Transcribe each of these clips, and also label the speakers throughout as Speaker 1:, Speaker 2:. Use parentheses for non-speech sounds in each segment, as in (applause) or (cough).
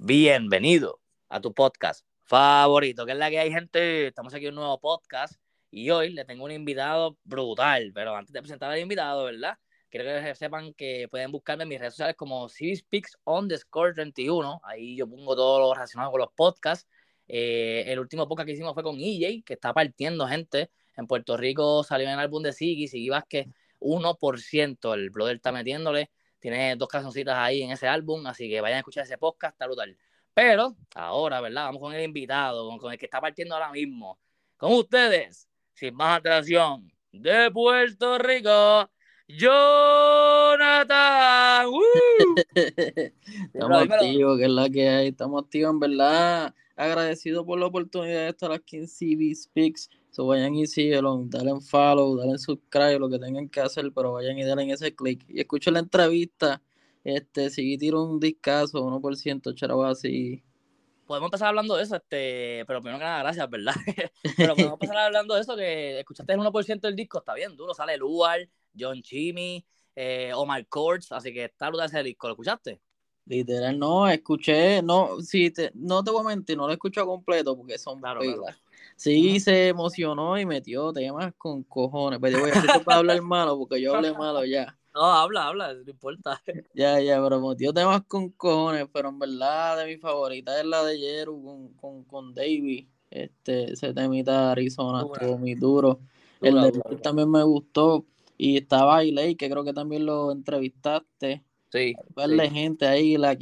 Speaker 1: Bienvenido a tu podcast favorito, que es la que hay, gente. Estamos aquí en un nuevo podcast y hoy le tengo un invitado brutal. Pero antes de presentar al invitado, ¿verdad? Quiero que sepan que pueden buscarme en mis redes sociales como CivisPix on the score 31. Ahí yo pongo todo lo relacionado con los podcasts. Eh, el último podcast que hicimos fue con EJ, que está partiendo gente. En Puerto Rico salió en el álbum de Siggy, Siggy Vázquez, 1%. El brother está metiéndole. Tiene dos cancioncitas ahí en ese álbum, así que vayan a escuchar ese podcast, está brutal. Pero ahora, ¿verdad? Vamos con el invitado, con, el que está partiendo ahora mismo. Con ustedes, sin más atención, de Puerto Rico, Jonathan. (laughs)
Speaker 2: estamos activos, que es la que hay. Estamos activos, en verdad. Agradecido por la oportunidad de estar aquí en CB Speaks. So vayan y síguelo, dale en follow, dale en subscribe, lo que tengan que hacer, pero vayan y en ese click. Y escuchen la entrevista. Este, si tiro un discazo, 1%, charabo así.
Speaker 1: Podemos empezar hablando de eso, este, pero primero que nada, gracias, ¿verdad? (laughs) pero podemos (laughs) empezar hablando de eso, que escuchaste el 1% del disco, está bien duro, sale Luar, John Chimmy, eh, Omar Courts, así que está brutal ese disco, ¿lo escuchaste?
Speaker 2: Literal, no, escuché, no, si te, no te voy a mentir, no lo escucho completo porque son
Speaker 1: claro,
Speaker 2: Sí, se emocionó y metió temas con cojones. Pero voy a para hablar malo porque yo hablé malo ya. (laughs)
Speaker 1: No, habla, habla, no importa. (laughs)
Speaker 2: Ya, ya, pero metió temas con cojones, pero en verdad de mi favorita es la de Jeru con, con, con Davey. Este, ese temita de Arizona estuvo muy duro. el de también me gustó. Y estaba Iley, que creo que también lo entrevistaste.
Speaker 1: Sí.
Speaker 2: Verle gente ahí, la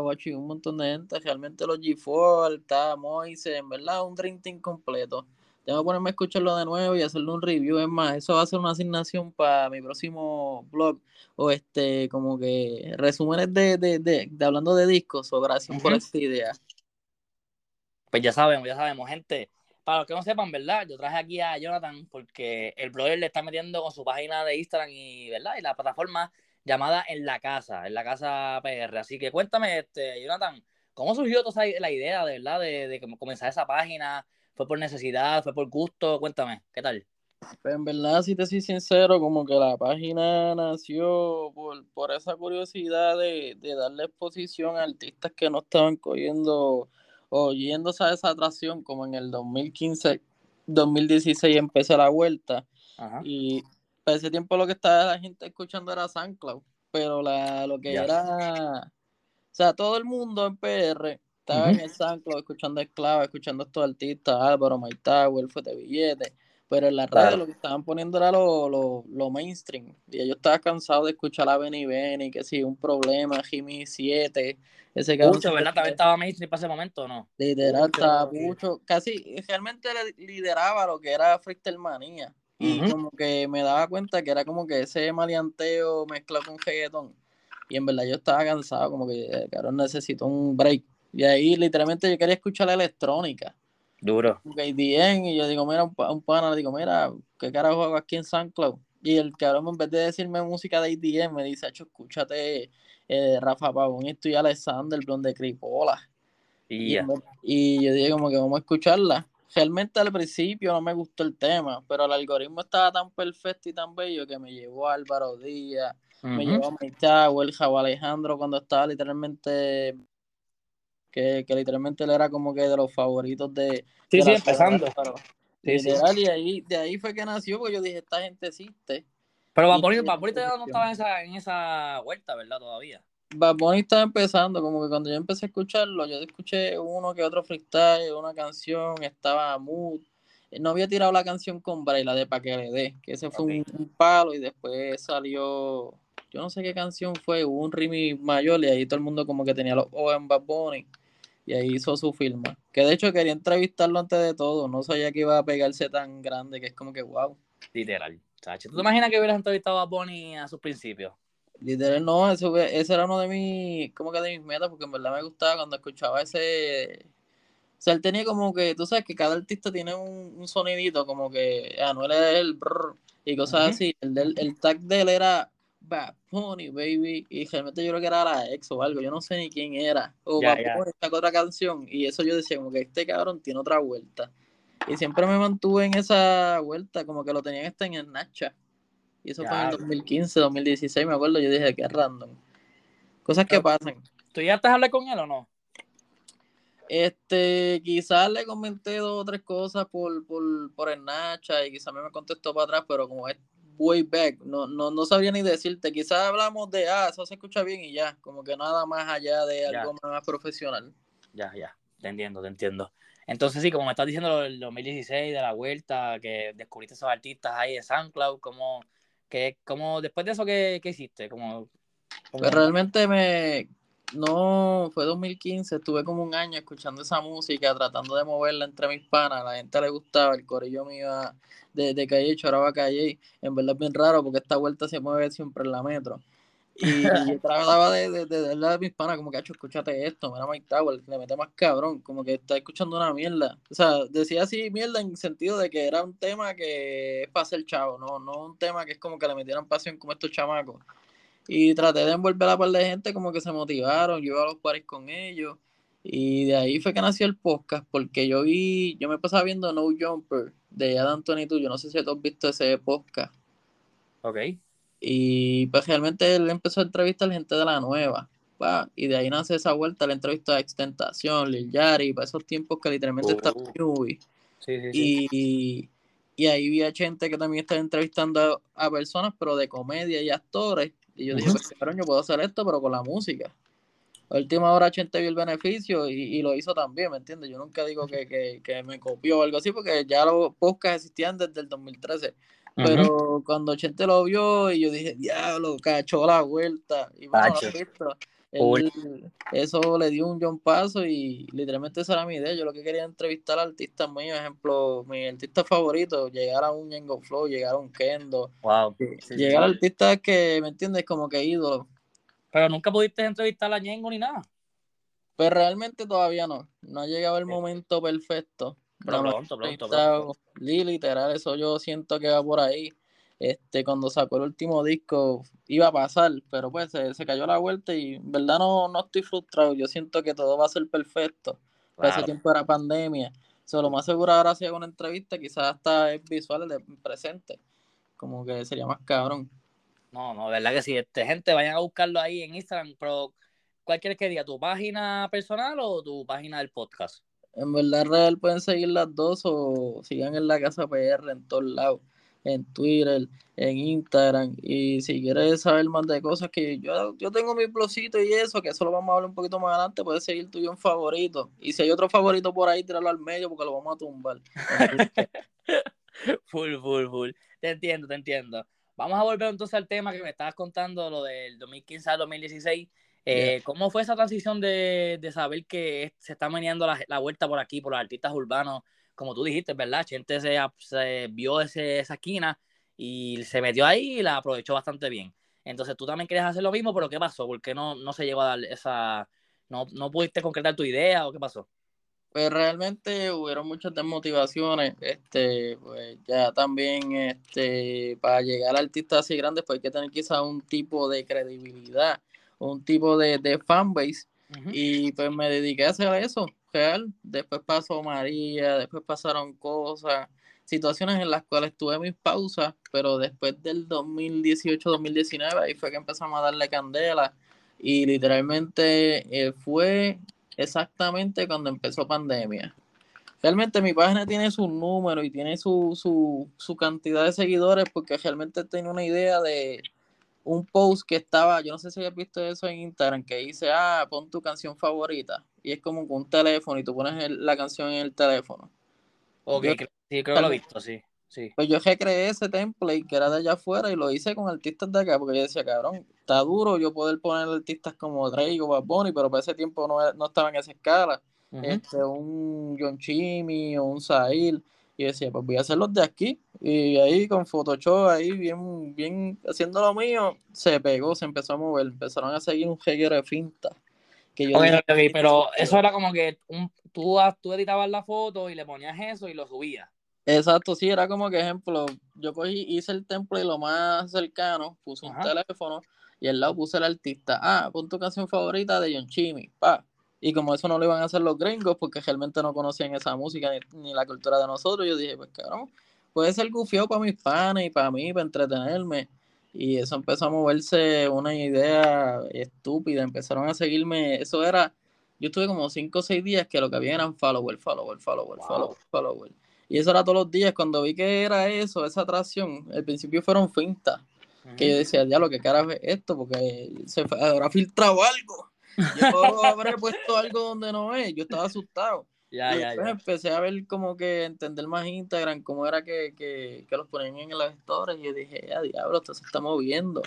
Speaker 2: un montón de gente. Realmente los G4, está Moise, en verdad, un Dream Team completo. Tengo que ponerme a escucharlo de nuevo y hacerle un review. Es más, eso va a ser una asignación para mi próximo blog. O este, como que resúmenes de, de, de, de hablando de discos. O gracias por esta idea.
Speaker 1: Pues ya sabemos, ya sabemos, gente. Para los que no sepan, ¿verdad? Yo traje aquí a Jonathan porque el blogger le está metiendo con su página de Instagram y, ¿verdad? Y la plataforma llamada En la Casa, En la Casa PR. Así que cuéntame, este, Jonathan, ¿cómo surgió toda la idea, de verdad, de, de comenzar esa página? ¿Fue por necesidad? ¿Fue por gusto? Cuéntame, ¿qué tal?
Speaker 2: Pues en verdad, si te soy sincero, como que la página nació por, por esa curiosidad de, de, darle exposición a artistas que no estaban cogiendo o yéndose a esa atracción, como en el 2015, 2016 empezó la vuelta. Y para ese tiempo lo que estaba la gente escuchando era SoundCloud, pero la, lo que era, o sea, todo el mundo en PR estaba en el SoundCloud escuchando Esclava, escuchando a estos artistas, Álvaro, My Tower, Fuete Billete, pero en la radio lo que estaban poniendo era lo, lo, lo, mainstream, y yo estaba cansado de escuchar a Benny Benny, que si un problema, Jimmy 7, ese
Speaker 1: que Mucho, ¿verdad? También estaba mainstream para ese momento, ¿no?
Speaker 2: Literal, estaba mucho, casi, realmente lideraba lo que era Freestyle Manía y como que me daba cuenta que era como que ese maleanteo mezclado con reggaetón. Y en verdad yo estaba cansado, como que, eh, cabrón, necesito un break. Y ahí literalmente yo quería escuchar la electrónica.
Speaker 1: Duro.
Speaker 2: y yo digo, mira, un, pana, le digo, mira, ¿qué carajo hago aquí en SoundCloud? Y el cabrón, en vez de decirme música de ADM, me dice, hecho, escúchate eh, Rafa Pavón estoy Alexander, Blonde Cripola.
Speaker 1: Y,
Speaker 2: y yo dije, como que vamos a escucharla realmente al principio no me gustó el tema, pero el algoritmo estaba tan perfecto y tan bello que me llevó a Álvaro Díaz, me llevó a el Javo Alejandro cuando estaba literalmente que, que, literalmente él era como que de los favoritos de
Speaker 1: Sí, sí, empezando.
Speaker 2: sí, literal, y ahí, de ahí fue que nació, porque yo dije, esta gente existe.
Speaker 1: Pero Vaporito, no estaba en esa, en esa vuelta, ¿verdad? Todavía.
Speaker 2: Bad Bunny estaba empezando, como que cuando yo empecé a escucharlo, yo escuché uno que otro freestyle, una canción, estaba mood. No había tirado la canción con Bray, la de Pa' que le dé, que ese fue un, palo y después salió, yo no sé qué canción fue, hubo un remix mayor y ahí todo el mundo como que tenía los ojos en Bad Bunny y ahí hizo su firma. Que de hecho quería entrevistarlo antes de todo, no sabía que iba a pegarse tan grande que es como que wow.
Speaker 1: Literal. ¿Tú te imaginas que hubieras entrevistado a Bunny a sus principios?
Speaker 2: Literal, no, eso, ese era uno de mis, como que de mis metas, porque en verdad me gustaba cuando escuchaba ese... O sea, él tenía como que, tú sabes que cada artista tiene un, sonidito, como que Anuel es el brr, y cosas así. El, del, el tag de él era Bad Pony, baby, y realmente yo creo que era la ex o algo, yo no sé ni quién era. O Bad Pony sacó otra canción, y eso yo decía, como que este cabrón tiene otra vuelta. Y siempre me mantuve en esa vuelta, como que lo tenían este en el Nacha. Y eso fue en 2015, 2016, me acuerdo. Yo dije, que random. Cosas que pasan.
Speaker 1: ¿Tú ya estás a hablar con él o no?
Speaker 2: Este, quizás le comenté dos o tres cosas por, por, por el Nacha y quizás me contestó para atrás, pero como es way back, no, no, no sabía ni decirte. Quizás hablamos de, ah, eso se escucha bien y ya, como que nada más allá de algo más profesional.
Speaker 1: Ya, ya, te entiendo, te entiendo. Entonces, sí, como me estás diciendo el 2016 de la vuelta, que descubriste esos artistas ahí de SoundCloud, ¿cómo, que, cómo después de eso, qué, qué hiciste? Como,
Speaker 2: Pues realmente me, no, fue 2015, estuve como un año escuchando esa música, tratando de moverla entre mis panas, la gente le gustaba, el corillo mío de, de Calle choraba Calle, en verdad es bien raro porque esta vuelta se mueve siempre en la metro. Y, yo trataba de, de, de, darle a mis panas como que, hecho, escúchate esto, mira Mike Tower, le mete más cabrón, como que está escuchando una mierda. O sea, decía así mierda en sentido de que era un tema que es para ser chavo, no, no un tema que es como que le metieran pasión como estos chamacos. Y traté de envolver a par de gente como que se motivaron, yo iba a los pares con ellos. Y de ahí fue que nació el podcast, porque yo vi, yo me pasaba viendo No Jumper de Adam Tony yo no sé si tú has visto ese podcast.
Speaker 1: Ok.
Speaker 2: Y pues realmente él empezó a entrevistar a gente de la nueva. y de ahí nace esa vuelta, la entrevista a Extentación, Lil Yari, para esos tiempos que literalmente está
Speaker 1: uh. Sí, sí, sí.
Speaker 2: Y, y ahí vi a gente que también está entrevistando a, a personas, pero de comedia y actores. Y yo dije, pues cabrón, yo puedo hacer esto, pero con la música. A última hora Chente vio el beneficio y, lo hizo también, ¿me entiendes? Yo nunca digo que, me copió o algo así, porque ya los podcasts existían desde el 2013. Pero cuando Chente lo vio y yo dije, diablo, cachó la vuelta. Y bueno, eso le dio un John Paso y literalmente esa era mi idea. Yo lo que quería entrevistar a artistas míos, ejemplo, mi artista favorito, llegar a un Yango Flow, llegar a un Kendo.
Speaker 1: Wow.
Speaker 2: llegar a artistas que, ¿me entiendes? Como que ídolo.
Speaker 1: Pero nunca pudiste entrevistar a Ñengo ni nada.
Speaker 2: Pues realmente todavía no. No ha llegado el momento perfecto.
Speaker 1: Pronto, pronto, pronto.
Speaker 2: Literal, eso yo siento que va por ahí este, cuando sacó el último disco iba a pasar, pero pues se, cayó la vuelta y en verdad no, no estoy frustrado, yo siento que todo va a ser perfecto, ese tiempo era pandemia, solo más seguro ahora si hago una entrevista quizás hasta es visual de presente, como que sería más cabrón.
Speaker 1: No, no, verdad que sí, este, gente vayan a buscarlo ahí en Instagram, pero ¿cuál quieres que diga? ¿Tu página personal o tu página del podcast?
Speaker 2: En verdad real pueden seguir las dos o sigan en la casa PR en todos lados en Twitter, en Instagram. Y si quieres saber más de cosas que yo, yo tengo mi blogcito y eso, que eso lo vamos a hablar un poquito más adelante, puedes seguir tuyo en favorito. Y si hay otro favorito por ahí, tirarlo al medio porque lo vamos a tumbar. (laughs)
Speaker 1: full, full, full. Te entiendo, te entiendo. Vamos a volver entonces al tema que me estabas contando, lo del 2015 al 2016. Eh, ¿Cómo fue esa transición de, de, saber que se está meneando la, la, vuelta por aquí, por los artistas urbanos como tú dijiste, ¿verdad? Gente se, vio ese, esa esquina y se metió ahí y la aprovechó bastante bien. Entonces tú también querías hacer lo mismo, pero ¿qué pasó? ¿Por qué no, no se llegó a dar esa... No, no pudiste concretar tu idea o qué pasó?
Speaker 2: Pues realmente hubieron muchas desmotivaciones, este, pues ya también, este, para llegar a artistas así grandes, pues hay que tener quizás un tipo de credibilidad, un tipo de, de fanbase, y pues me dediqué a hacer eso, Después pasó María, después pasaron cosas, situaciones en las cuales tuve mis pausas, pero después del 2018-2019 ahí fue que empezamos a darle candela. Y literalmente eh, fue exactamente cuando empezó pandemia. Realmente mi página tiene su número y tiene su, su, su cantidad de seguidores porque realmente tengo una idea de, un post que estaba, yo no sé si has visto eso en Instagram, que dice, ah, pon tu canción favorita. Y es como con un teléfono y tú pones la canción en el teléfono.
Speaker 1: Ok, sí, creo que lo he visto, sí. Sí.
Speaker 2: Pues yo recreé ese template que era de allá afuera y lo hice con artistas de acá, porque yo decía, cabrón, está duro yo poder poner artistas como Drake o Bad Bunny, pero para ese tiempo no, no estaba en esa escala. este, un John Chimmy o un Sahil. Y decía, pues voy a hacerlos de aquí. Y ahí con Photoshop, ahí bien, bien haciendo lo mío, se pegó, se empezó a mover. Empezaron a seguir un reguero de finta.
Speaker 1: Que yo pero eso era como que un, tú, tú editabas la foto y le ponías eso y lo subías.
Speaker 2: Exacto, sí, era como que ejemplo, yo cogí, hice el template lo más cercano, puse un teléfono y al lado puse el artista. Ah, pon tu canción favorita de John Chimmy, pa. Y como eso no lo iban a hacer los gringos, porque realmente no conocían esa música ni, la cultura de nosotros, yo dije, pues cabrón, puede ser gufio para mis fans y para mí, para entretenerme. Y eso empezó a moverse una idea estúpida, empezaron a seguirme, eso era yo estuve como 5 o 6 días que lo que había eran follower, follower, follower, follower, follower. Y eso era todos los días. Cuando vi que era eso, esa atracción, al principio fueron fintas. Que yo decía, ya lo que carajo es esto, porque se habrá filtrado algo. Yo habré puesto algo donde no es. Yo estaba asustado.
Speaker 1: Ya,
Speaker 2: y
Speaker 1: ya,
Speaker 2: empecé a ver como que entender más Instagram, cómo era que, que, que los ponían en las stories. Y yo dije, ya diablo, esto se está moviendo.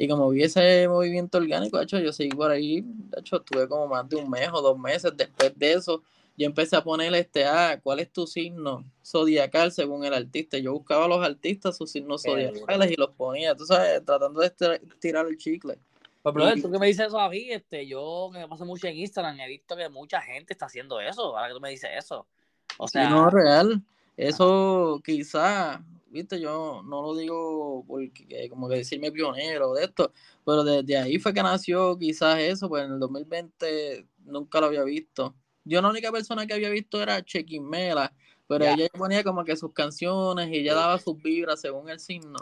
Speaker 2: Y como vi ese movimiento orgánico, de hecho, yo seguí por ahí, de hecho, estuve como más de un mes o dos meses después de eso. Yo empecé a poner este, ah, ¿cuál es tu signo zodiacal según el artista? Yo buscaba a los artistas sus signos zodiacales y los ponía, tú sabes, tratando de tirar el chicle.
Speaker 1: Pues, brother, tú que me dices eso a mí, este, yo que me paso mucho en Instagram, he visto que mucha gente está haciendo eso, ahora que tú me dices eso. O
Speaker 2: Sí,
Speaker 1: sea,
Speaker 2: no, real. Eso quizá, viste, yo no lo digo porque como que decirme pionero de esto, pero desde ahí fue que nació quizás eso, pues en el 2020 nunca lo había visto. Yo la única persona que había visto era Chequimela, pero
Speaker 1: Ya.
Speaker 2: ella ponía como que sus canciones y ella
Speaker 1: Sí.
Speaker 2: daba sus vibras según el signo.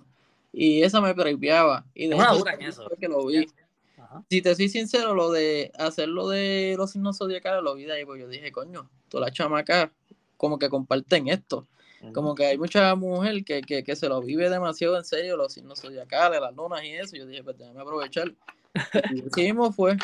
Speaker 2: Y esa me previaba. Y de
Speaker 1: Es una
Speaker 2: hecho,
Speaker 1: dura en eso.
Speaker 2: fue que lo vi.
Speaker 1: Ajá.
Speaker 2: Si te soy sincero, lo de hacerlo de los signos zodiacales lo vi de ahí, pues yo dije, coño, todas las chamacas como que comparten esto. Como que hay mucha mujer que, que, que se lo vive demasiado en serio, los signos zodiacales, las lunas y eso. Yo dije, pues déjame aprovechar. Y así mismo fue.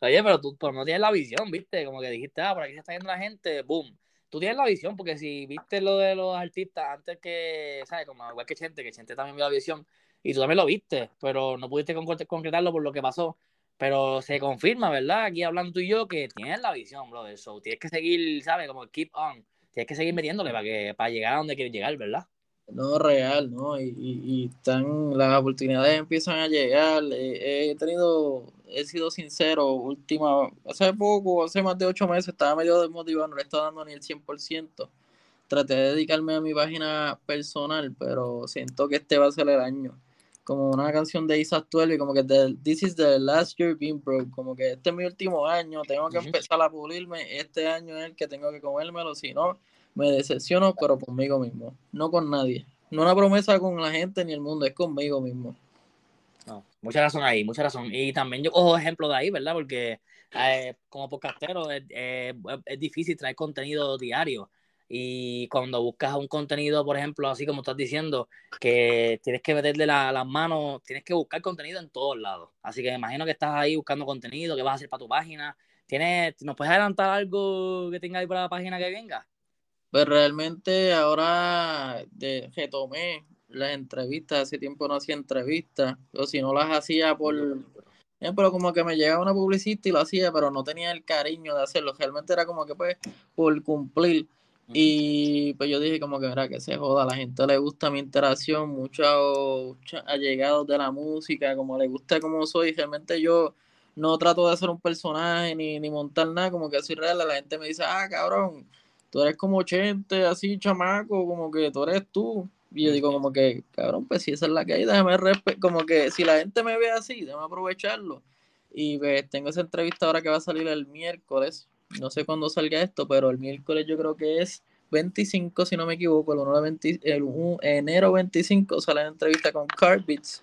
Speaker 1: Oye, pero tú pero no tienes la visión, ¿viste? Como que dijiste, ah, por aquí se está yendo la gente, boom. Tú tienes la visión, porque si viste lo de los artistas antes que, ¿sabes? Como igual que Chente, que Chente también vio la visión, y tú también lo viste, pero no pudiste concre- concretarlo por lo que pasó. Pero se confirma, ¿verdad? Aquí hablando tú y yo, que tienes la visión, bro. Eso, tienes que seguir, ¿sabes? Como keep on. Tienes que seguir metiéndole para que para llegar a donde quieres llegar, ¿verdad?
Speaker 2: No, real, ¿no? Y, y, y están, las oportunidades empiezan a llegar. Eh, he tenido, he sido sincero, última, hace poco, hace más de ocho meses, estaba medio desmotivado, no le estaba dando ni el 100%. Traté de dedicarme a mi página personal, pero siento que este va a ser el año. Como una canción de Isaac Twelve, como que the- this is the last year being broke, como que este es mi último año, tengo que empezar a pulirme, este año es el que tengo que comérmelo, si no, me decepciono, pero conmigo mismo, no con nadie. No una promesa con la gente ni el mundo, es conmigo mismo.
Speaker 1: No, mucha razón ahí, mucha razón. Y también yo cojo ejemplos de ahí, ¿verdad? Porque eh, como podcastero es, eh, es difícil traer contenido diario. Y cuando buscas un contenido, por ejemplo, así como estás diciendo, que tienes que meterle la- las manos, tienes que buscar contenido en todos lados. Así que me imagino que estás ahí buscando contenido, que vas a hacer para tu página. ¿Tienes, ¿Nos puedes adelantar algo que tenga ahí para la página que venga?
Speaker 2: Pues realmente ahora de, retomé las entrevistas, hace tiempo no hacía entrevistas, o si no las hacía por, eh, pero como que me llegaba una publicista y lo hacía, pero no tenía el cariño de hacerlo, realmente era como que pues por cumplir. Y pues yo dije como que mira que se joda, a la gente le gusta mi interacción, muchos allegados de la música, como le gusta como soy, realmente yo no trato de hacer un personaje ni, ni montar nada, como que soy real, la gente me dice, ah cabrón, tú eres como Chente, así chamaco, como que tú eres tú. Y yo digo como que, cabrón, pues si esa es la que hay, déjame respetar, como que si la gente me ve así, déjame aprovecharlo. Y pues tengo esa entrevista ahora que va a salir el miércoles, no sé cuándo salga esto, pero el miércoles yo creo que es 25, si no me equivoco, el, 1 de 20 el 1 enero 25 sale la entrevista con Carbits.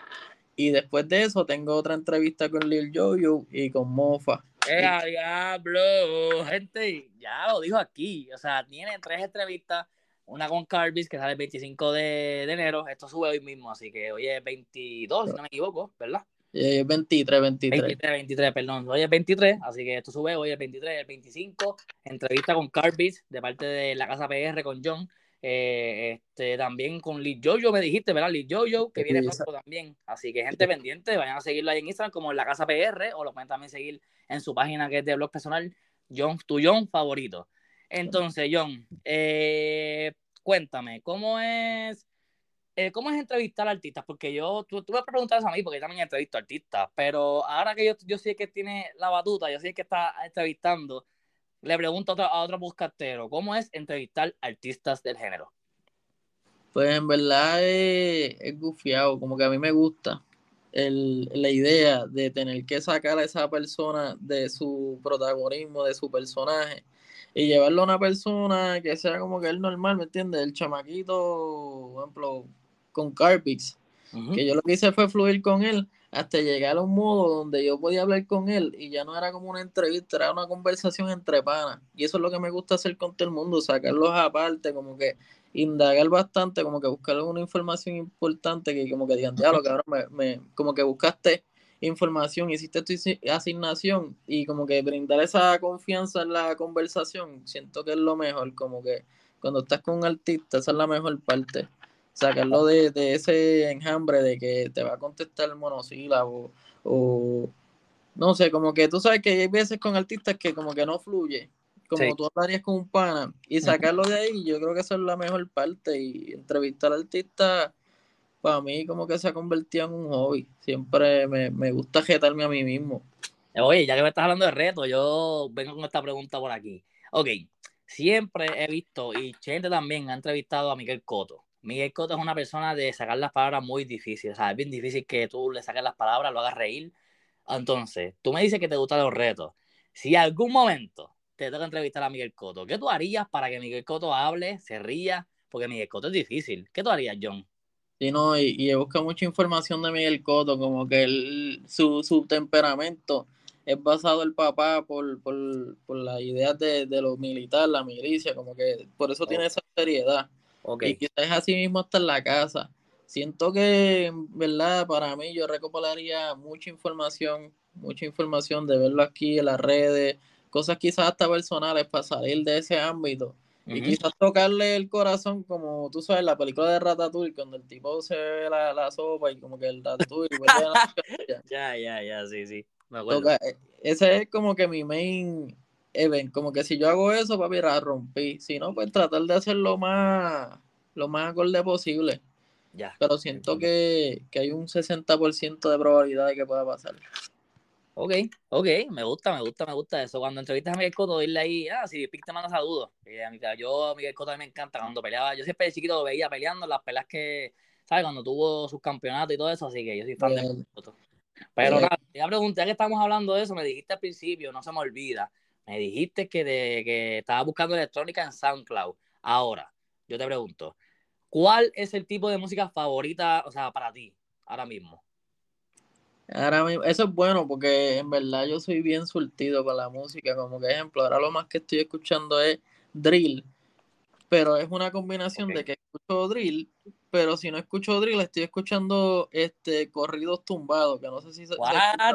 Speaker 2: Y después de eso tengo otra entrevista con Lil Jojo y con Mofa.
Speaker 1: ¡Eh, diablo! Gente, ya lo dijo aquí. O sea, tiene tres entrevistas. Una con Carbis, que sale el 25 de, de enero. Esto sube hoy mismo, así que hoy es 22, si no me equivoco, ¿verdad?
Speaker 2: Eh, 23, 23.
Speaker 1: 23, 23, perdón. Hoy es 23, así que esto sube hoy el 23, el 25. Entrevista con Carbis de parte de la Casa PR con John. Eh, este, también con Lee Jojo, me dijiste, ¿verdad? Lee Jojo, que viene pronto también. Así que gente pendiente, vayan a seguirlo ahí en Instagram como en la Casa PR o lo pueden también seguir en su página que es de blog personal, John, tu John favorito. Entonces, John, eh, cuéntame, ¿cómo es, eh, ¿cómo es entrevistar a artistas? Porque yo, tú, tú me preguntas a mí, porque yo también entrevisto artistas, pero ahora que yo, yo sé que tiene la batuta, yo sé que está entrevistando, le pregunto a otro, a otro podcastero, ¿cómo es entrevistar artistas del género?
Speaker 2: Pues en verdad es, es gufiado, como que a mí me gusta el, la idea de tener que sacar a esa persona de su protagonismo, de su personaje, y llevarlo a una persona que sea como que él normal, ¿me entiendes? El chamaquito, por ejemplo, con Carpix, que yo lo que hice fue fluir con él, hasta llegar a un modo donde yo podía hablar con él y ya no era como una entrevista, era una conversación entre panas. Y eso es lo que me gusta hacer con todo el mundo, sacarlos aparte, como que indagar bastante, como que buscar alguna información importante que como que digan, diablo, cabrón, me, me, como que buscaste información, hiciste tu asignación y como que brindar esa confianza en la conversación, siento que es lo mejor, como que cuando estás con un artista, esa es la mejor parte sacarlo de, de, ese enjambre de que te va a contestar el monosílabo o no sé, como que tú sabes que hay veces con artistas que como que no fluye, como tú hablarías con un pana y sacarlo de ahí, yo creo que eso es la mejor parte y entrevistar al artista para mí como que se ha convertido en un hobby, siempre me, me gusta jetarme a mí mismo.
Speaker 1: Oye, ya que me estás hablando de reto, yo vengo con esta pregunta por aquí. Ok, siempre he visto, y gente también ha entrevistado a Miguel Coto. Miguel Cotto es una persona de sacar las palabras muy difícil. O sea, es bien difícil que tú le saques las palabras, lo hagas reír. Entonces, tú me dices que te gustan los retos. Si algún momento te toca entrevistar a Miguel Cotto, ¿qué tú harías para que Miguel Cotto hable, se ría? Porque Miguel Cotto es difícil. ¿Qué tú harías, John?
Speaker 2: Sí, no, y, y he buscado mucha información de Miguel Cotto, como que su, su temperamento es basado el papá por, por, por las ideas de, de lo militar, la milicia, como que por eso tiene esa seriedad. Y quizás así mismo hasta en la casa. Siento que, ¿verdad? Para mí yo recopilaría mucha información, mucha información de verlo aquí en las redes, cosas quizás hasta personales para salir de ese ámbito. Y quizás tocarle el corazón, como tú sabes, la película de Ratatouille, cuando el tipo se ve la, la sopa y como que el Ratatouille (laughs)
Speaker 1: Ya, ya, ya, sí, sí. Me
Speaker 2: acuerdo. E, ese es como que mi main Even, como que si yo hago eso, papi, la rompí. Si no, pues tratar de hacerlo más, lo más acorde posible.
Speaker 1: Ya.
Speaker 2: Pero siento que, hay un 60% de probabilidad de que pueda pasar.
Speaker 1: Ok, ok, me gusta, me gusta, me gusta eso. Cuando entrevistas a Miguel Cotto, dile ahí, ah, si Pic te manda saludos. Eh, yo, a Miguel Cotto a mí me encanta cuando peleaba. Yo siempre de chiquito lo veía peleando, las peleas que, ¿sabes? Cuando tuvo sus campeonatos y todo eso, así que yo soy fan de Miguel Cotto. Pero nada, ya pregunté, ya que estamos hablando de eso, me dijiste al principio, no se me olvida, me dijiste que, de, que estabas buscando electrónica en SoundCloud. Ahora, yo te pregunto, ¿cuál es el tipo de música favorita, o sea, para ti, ahora mismo?
Speaker 2: Ahora mismo, eso es bueno porque en verdad yo soy bien surtido con la música, como que ejemplo, ahora lo más que estoy escuchando es drill, pero es una combinación de que escucho drill, pero si no escucho drill, estoy escuchando este corridos tumbados, que no sé si se,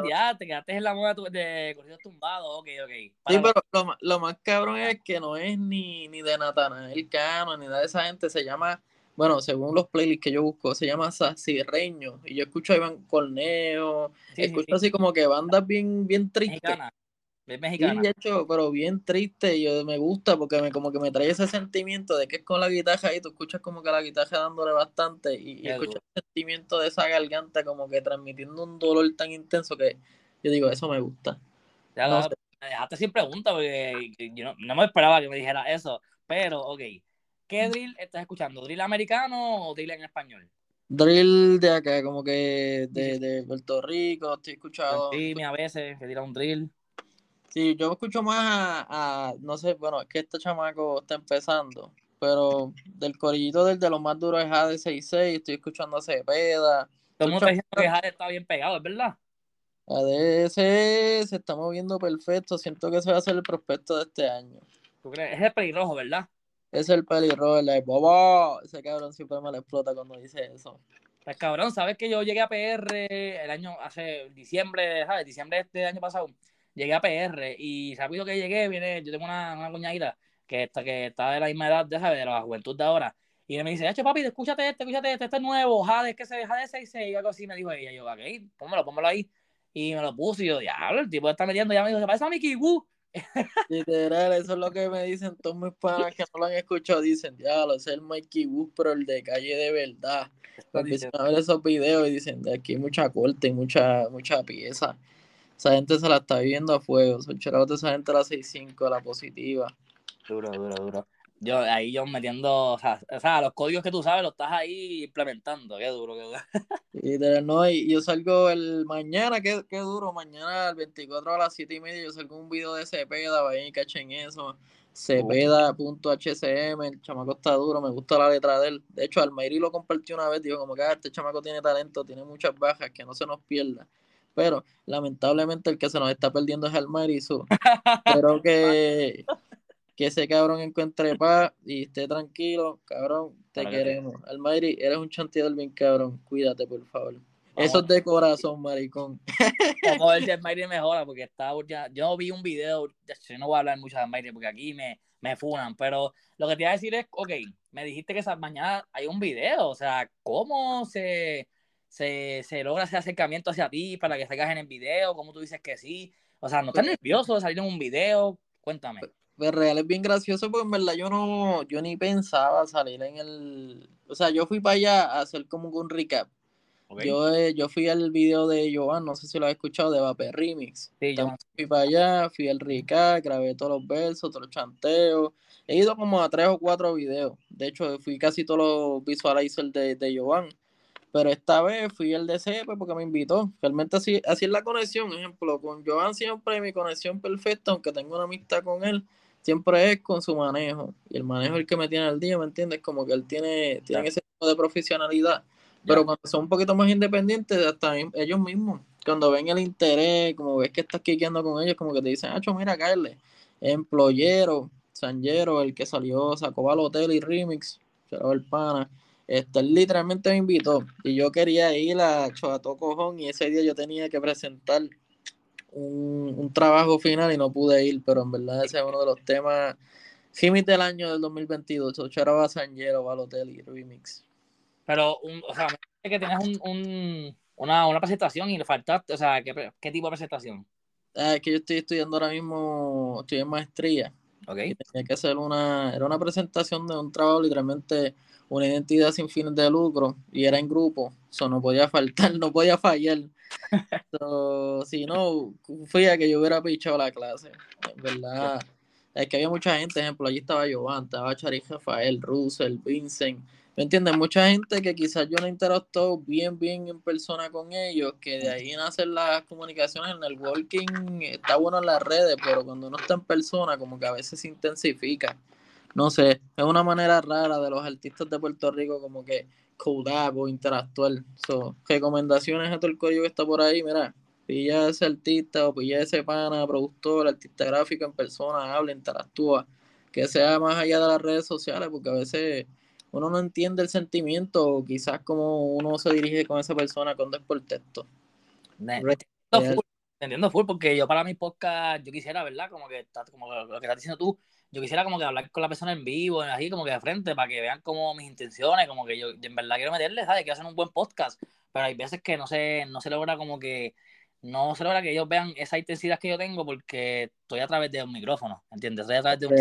Speaker 1: ya, te quedaste en la moda de corridos tumbados, ok, ok.
Speaker 2: sí, pero lo, lo, más cabrón es que no es ni, ni de Natanael Cano, ni nada de esa gente, se llama, bueno, según los playlists que yo busco, se llama Sacirreño, y yo escucho a Iván Corneo, escucho así como que bandas bien, bien tristes.
Speaker 1: Es mexicana.
Speaker 2: Sí, hecho, pero bien triste. Yo me gusta porque me como que me trae ese sentimiento de que es con la guitarra y tú escuchas como que la guitarra dándole bastante y, y escuchas el sentimiento de esa garganta como que transmitiendo un dolor tan intenso que yo digo, eso me gusta.
Speaker 1: Ya no, me dejaste sin pregunta porque yo no, me esperaba que me dijera eso. Pero, ok, ¿qué drill estás escuchando? ¿Drill americano o drill en español?
Speaker 2: Drill de acá, como que de, de Puerto Rico, estoy escuchando.
Speaker 1: Sí, a veces que tira un drill.
Speaker 2: Sí, yo escucho más a, no sé, bueno, es que este chamaco está empezando, pero del corillito del de los más duros es AD66, estoy escuchando a Cepeda.
Speaker 1: Todo el mundo está diciendo que AD está bien pegado, ¿es verdad?
Speaker 2: AD se está moviendo perfecto, siento que ese va a ser el prospecto de este año.
Speaker 1: ¿Tú crees? Es el pelirrojo, ¿verdad?
Speaker 2: Es el pelirrojo, el bobo. Ese cabrón siempre me lo explota cuando dice eso.
Speaker 1: Pues cabrón, ¿sabes que yo llegué a PR el año, hace diciembre, ¿sabes? Diciembre de este año pasado llegué a PR y rápido que llegué, viene, yo tengo una, una cuñadita que está, que está de la misma edad, de, ¿sabes? de la juventud de ahora. Y me dice, hecho papi, escúchate este, escúchate este, este es nuevo, Jade, que se deja de 6-6, algo así, me dijo ella. Yo, ok, pónmelo, pónmelo ahí. Y me lo puse y yo, diablo, el tipo está metiendo, ya me dijo, se parece a Mickey Woo. (laughs)
Speaker 2: Literal, eso es lo que me dicen todos mis padres que no lo han escuchado. Dicen, diablo, es el Mikey Woo, pero el de calle de verdad. Empiezan a ver esos videos y dicen, de aquí hay mucha corte y mucha, mucha pieza. Esa gente se la está viviendo a fuego. Son de esa gente la 6-5, la positiva.
Speaker 1: Duro, duro, duro. Yo ahí yo metiendo, o sea, o sea, los códigos que tú sabes los estás ahí implementando. Qué duro, qué duro. (laughs)
Speaker 2: Y, no, y yo salgo el mañana, qué, qué duro, mañana el 24 a las 7 y media yo salgo un video de Cepeda, vayan y cachen eso. Cepeda.hcm, el chamaco está duro, me gusta la letra de él. De hecho, Almairi lo compartió una vez, dijo como que ah, este chamaco tiene talento, tiene muchas bajas, que no se nos pierda. Pero lamentablemente el que se nos está perdiendo es Almairi. (laughs) Espero que, que ese cabrón encuentre paz y esté tranquilo. Cabrón, te queremos. Almairi, eres un chanteador bien cabrón. Cuídate, por favor. Eso es de corazón, maricón.
Speaker 1: Vamos a ver si (laughs) Almighty mejora, porque está ya, yo vi un video, yo no voy a hablar mucho de Almighty porque aquí me, me funan, pero lo que te iba a decir es, ok, me dijiste que esa mañana hay un video, o sea, ¿cómo se, se, se logra ese acercamiento hacia ti para que salgas en el video? ¿Cómo tú dices que sí? O sea, ¿no estás pues nervioso de salir en un video? Cuéntame.
Speaker 2: Pues, real es bien gracioso porque en verdad yo no, yo ni pensaba salir en el, o sea, yo fui para allá a hacer como un recap yo, eh, yo fui al video de Joan, no sé si lo has escuchado, de Vapor Remix.
Speaker 1: Sí, yo.
Speaker 2: Fui para allá, fui al Rica, grabé todos los versos, todos los chanteos. He ido como a tres o cuatro videos. De hecho, fui casi todos los visualizers de, de Joan. Pero esta vez fui al DC porque me invitó. Realmente así, así es la conexión. Ejemplo, con Joan siempre mi conexión perfecta, aunque tengo una amistad con él, siempre es con su manejo. Y el manejo es el que me tiene al día, ¿me entiendes? Como que él tiene, tiene ese tipo de profesionalidad pero cuando son un poquito más independientes, hasta ellos mismos, cuando ven el interés, como ves que estás quiqueando con ellos, como que te dicen, Acho, mira, Carle, employero, Sanjero, el que salió, sacó al hotel y remix, el pana. Este, literalmente me invitó y yo quería ir a Choato Cojón y ese día yo tenía que presentar un, trabajo final y no pude ir, pero en verdad ese es uno de los temas Jimmy del año del 2022, Choraba Sanjero, hotel y remix.
Speaker 1: Pero, un, o sea, que tenías un, una, una, presentación y le faltaste, o sea, ¿qué, qué tipo de presentación?
Speaker 2: Ah, es que yo estoy estudiando ahora mismo, estoy en maestría.
Speaker 1: Okay.
Speaker 2: tenía que hacer una, era una presentación de un trabajo, literalmente una identidad sin fines de lucro, y era en grupo, eso no podía (laughs) faltar, no podía fallar. si no, fui que yo hubiera pichado la clase, verdad. Es que había mucha gente, ejemplo, allí estaba Giovanni, estaba Charis Rafael, Russell, Vincent, ¿Me entiendes? Mucha gente que quizás yo no interactúo bien, bien en persona con ellos, que de ahí nacen las comunicaciones, en el walking está bueno en las redes, pero cuando uno está en persona, como que a veces se intensifica. No sé, es una manera rara de los artistas de Puerto Rico como que codar o interactuar. So, recomendaciones a todo el código que está por ahí, mira, pilla ese artista o pilla ese pana, productor, artista gráfico en persona, habla, interactúa, que sea más allá de las redes sociales, porque a veces uno no entiende el sentimiento o quizás como uno se dirige con esa persona cuando es por texto.
Speaker 1: entiendo full, porque yo para mi podcast, yo quisiera, ¿verdad? Como que como lo que estás diciendo tú, yo quisiera como que hablar con la persona en vivo, así como que de frente, para que vean como mis intenciones, como que yo en verdad quiero meterles, ¿sabes? Quiero hacer un buen podcast, pero hay veces que no se, no se logra como que, no se logra que ellos vean esa intensidad que yo tengo porque estoy a través de un micrófono, ¿entiendes? Estoy a través de un...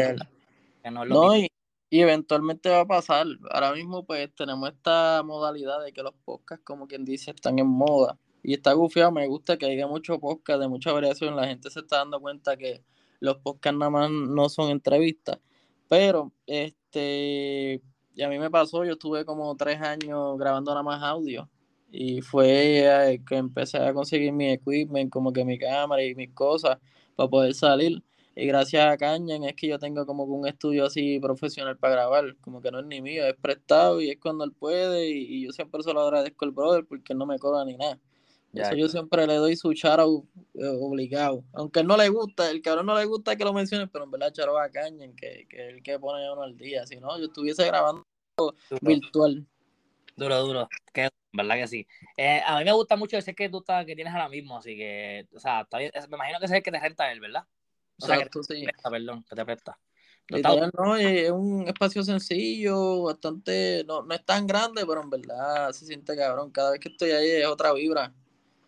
Speaker 2: Que no es lo mismo. Y eventualmente va a pasar. Ahora mismo pues tenemos esta modalidad de que los podcasts, como quien dice, están en moda. Y está gufiado, me gusta que haya mucho podcast de mucha variación. La gente se está dando cuenta que los podcasts nada más no son entrevistas. Pero, este, y a mí me pasó, yo estuve como tres años grabando nada más audio. Y fue eh, que empecé a conseguir mi equipment, como que mi cámara y mis cosas, para poder salir. Y gracias a Cañan es que yo tengo como un estudio así profesional para grabar, como que no es ni mío, es prestado y es cuando él puede y, yo siempre se lo agradezco al brother porque no me cobra ni nada. Eso yo siempre le doy su charo eh, obligado. Aunque no le gusta, el cabrón no le gusta que lo mencione, pero en verdad charo a Cañan, que, que el que pone uno al día. Si no, yo estuviese grabando virtual.
Speaker 1: Duro, duro. Que, ¿Verdad que sí? Eh, a mí me gusta mucho ese que tú estás, que tienes ahora mismo, así que, o sea, me imagino que ese es el que te renta él, ¿verdad?
Speaker 2: Exacto, sí.
Speaker 1: perdón, que te presta.
Speaker 2: No, es un espacio sencillo, bastante, no, no es tan grande, pero en verdad se siente cabrón. Cada vez que estoy ahí es otra vibra.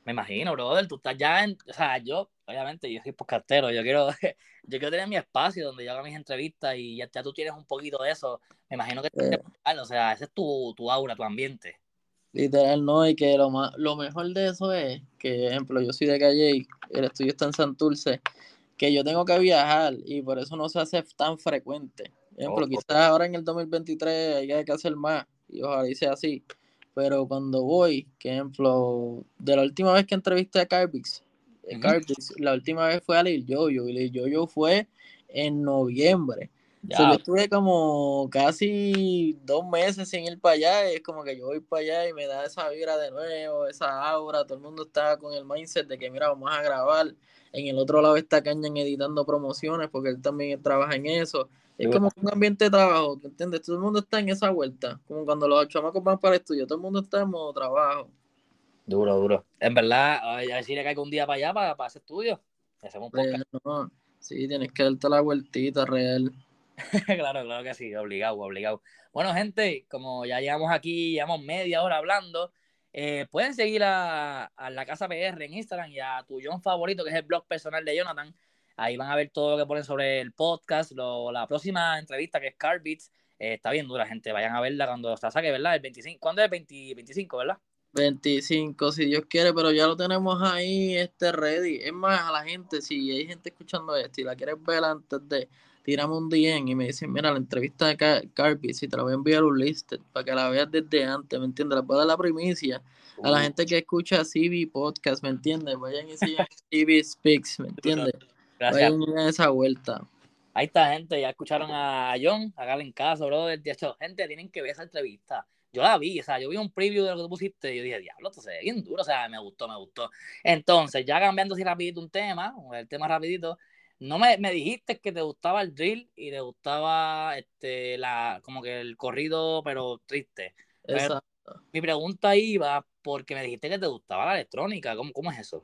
Speaker 1: Me imagino, brother, tú estás ya en, o sea, yo, obviamente, yo soy podcastero, yo quiero, (laughs) yo quiero tener mi espacio donde yo haga mis entrevistas y ya, tú tienes un poquito de eso. Me imagino que eh. o sea, ese es tu, tu aura, tu ambiente.
Speaker 2: Literal, no, y que lo, más, lo mejor de eso es que, ejemplo, yo soy de Calle y el estudio está en Santurce que yo tengo que viajar y por eso no se hace tan frecuente. Por ejemplo, quizás ahora en el 2023 hay que hacer más y ojalá sea así. Pero cuando voy, por ejemplo, de la última vez que entrevisté a Carbix, eh, la última vez fue a Lil Yoyo y Lil Yoyo fue en noviembre. yo estuve como casi dos meses sin ir para allá y es como que yo voy para allá y me da esa vibra de nuevo, esa aura, todo el mundo está con el mindset de que mira, vamos a grabar. En el otro lado está Cañan editando promociones porque él también trabaja en eso. Es como un ambiente de trabajo, ¿entiendes? Todo el mundo está en esa vuelta, como cuando los chamacos van para el estudio, todo el mundo está en modo trabajo.
Speaker 1: Duro, duro. En verdad, a ver si le caigo un día para allá para, para ese estudio. Hacemos
Speaker 2: un sí, tienes que darte la vueltita real. (laughs)
Speaker 1: claro, claro que sí, obligado, obligado. Bueno, gente, como ya llegamos aquí, llevamos media hora hablando, eh, pueden seguir a, la Casa PR en Instagram y a tu John favorito, que es el blog personal de Jonathan. Ahí van a ver todo lo que ponen sobre el podcast. la próxima entrevista, que es Carbits, eh, está bien dura, gente. Vayan a verla cuando se saque, ¿verdad? El 25, ¿Cuándo es el 25, verdad?
Speaker 2: 25, si Dios quiere, pero ya lo tenemos ahí, este ready. Es más, a la gente, si hay gente escuchando esto y la quieres ver antes de tirame un DM y me dicen, mira, la entrevista de Car si te la voy a enviar un listed para que la veas desde antes, ¿me entiendes? Le puedo dar la primicia a la gente que escucha CB Podcast, ¿me entiendes? Vayan y sigan (laughs) CB Speaks, ¿me entiendes? Vayan a esa vuelta.
Speaker 1: Ahí está, gente, ya escucharon a John, en caso, bro, de hecho, gente, tienen que ver esa entrevista. Yo la vi, o sea, yo vi un preview de lo que tú pusiste y yo dije, diablo, esto se ve bien duro, o sea, me gustó, me gustó. Entonces, ya cambiando así rapidito un tema, el tema rapidito, no me, me, dijiste que te gustaba el drill y te gustaba este la como que el corrido pero triste. Exacto. mi pregunta iba porque me dijiste que te gustaba la electrónica, ¿cómo, cómo es eso?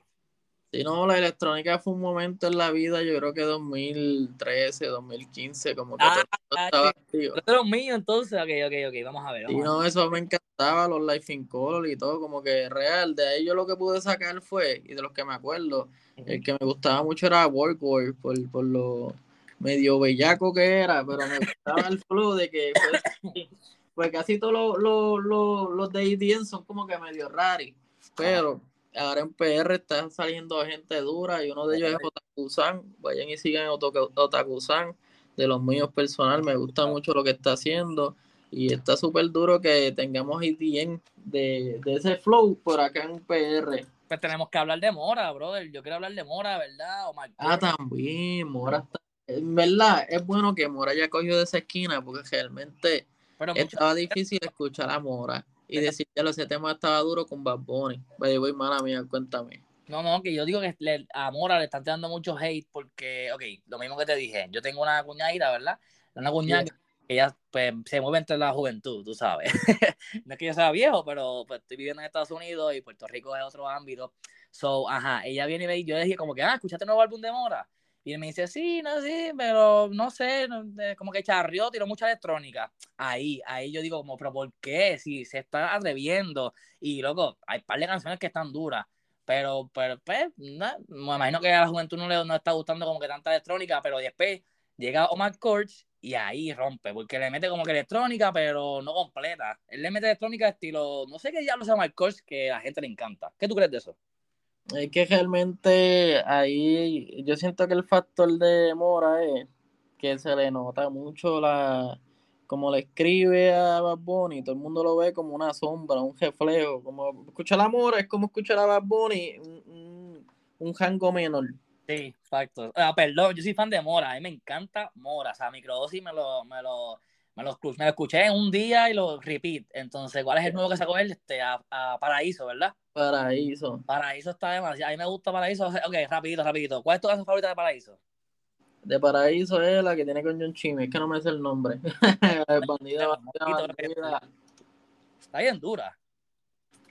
Speaker 2: Sí, no, la electrónica fue un momento en la vida, yo creo que 2013, 2015, como que
Speaker 1: ah, estaba activo. de los míos, entonces, ok, ok, ok, vamos a ver.
Speaker 2: y no, eso me encantaba, los Life in Color y todo, como que real. De ahí yo lo que pude sacar fue, y de los que me acuerdo, el que me gustaba mucho era Work por, por lo medio bellaco que era, pero me gustaba el (laughs) flow de que pues casi todos los, los, los, de EDM son como que medio raros, pero ahora en PR están saliendo gente dura y uno de ellos es Otakusan. Vayan y sigan Otakusan de los míos personal. Me gusta mucho lo que está haciendo y está súper duro que tengamos ITN de, de ese flow por acá en PR.
Speaker 1: Pues tenemos que hablar de Mora, brother. Yo quiero hablar de Mora, ¿verdad?
Speaker 2: ah, también, Mora está. En verdad, es bueno que Mora haya cogido de esa esquina porque realmente estaba difícil escuchar a Mora y decir, ya ese tema estaba duro con Bad Bunny. Voy, mala mía, cuéntame.
Speaker 1: No, no, que yo digo que a Mora le están dando mucho hate porque, ok, lo mismo que te dije, yo tengo una cuñadita, ¿verdad? Una cuñada que ella pues, se mueve entre la juventud, tú sabes. (laughs) no es que yo sea viejo, pero pues, estoy viviendo en Estados Unidos y Puerto Rico es otro ámbito. So, ajá, ella viene y ve y yo le dije como que, ah, ¿escuchaste el nuevo álbum de Mora? Y él me dice, sí, no, sí, pero no sé, como que charrió, tiró mucha electrónica. Ahí, ahí yo digo, como, pero ¿por qué? Si se está atreviendo. Y loco, hay un par de canciones que están duras. Pero, pero, pues, me imagino que a la juventud no le no está gustando como que tanta electrónica, pero después llega Omar Courts y ahí rompe, porque le mete como que electrónica, pero no completa. Él le mete electrónica estilo, no sé qué diablo sea Omar Courts, que a la gente le encanta. ¿Qué tú crees de eso?
Speaker 2: Es que realmente ahí yo siento que el factor de Mora es que se le nota mucho la como le escribe a Bad Bunny, todo el mundo lo ve como una sombra, un reflejo, como escuchar la Mora es como escuchar a Bad Bunny, un, un, jango menor.
Speaker 1: Sí, exacto. Ah, perdón, yo soy fan de Mora, a mí me encanta Mora, o sea, microdosis me lo, me lo, me lo, me lo escuché en un día y lo repeat. Entonces, ¿cuál es el nuevo que sacó él? Este, a Paraíso, ¿verdad?
Speaker 2: Paraíso.
Speaker 1: Paraíso está demasiado. A mí me gusta Paraíso. Ok, rapidito, rapidito. ¿Cuál es tu canción favorita de Paraíso?
Speaker 2: De Paraíso es la que tiene con John Chimmy. Es que no me sé el nombre. (laughs) bandida,
Speaker 1: bandida, Está bien dura.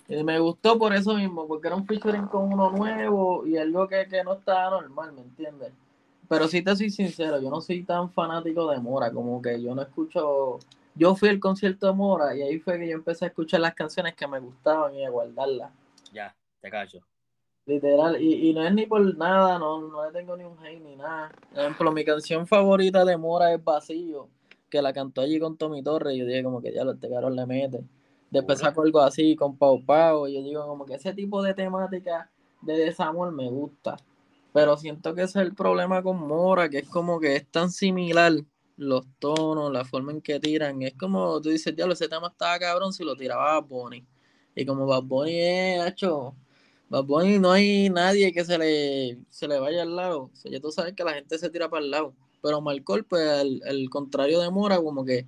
Speaker 2: Y me gustó por eso mismo, porque era un featuring con uno nuevo y algo que, que no estaba normal, ¿me entiendes? Pero sí te soy sincero, yo no soy tan fanático de Mora, como que yo no escucho yo fui al concierto de Mora y ahí fue que yo empecé a escuchar las canciones que me gustaban y a guardarlas.
Speaker 1: Ya, te cacho.
Speaker 2: Literal, y, y no es ni por nada, no, no le tengo ni un hate ni nada. Por ejemplo, mi canción favorita de Mora es Vacío, que la cantó allí con Tommy Torres, y yo dije como que ya lo este caro le mete. Después saco algo así con Pau Pau, y yo digo como que ese tipo de temática de desamor me gusta. Pero siento que ese es el problema con Mora, que es como que es tan similar los tonos, la forma en que tiran. Es como tú dices, diablo, ese tema estaba cabrón si lo tiraba Bad Bunny. Y como Bad Bunny es, hecho, Bad Bunny no hay nadie que se le, se le vaya al lado. Ya tú sabes que la gente se tira para el lado. pero Marcol, pues al, contrario de Mora, como que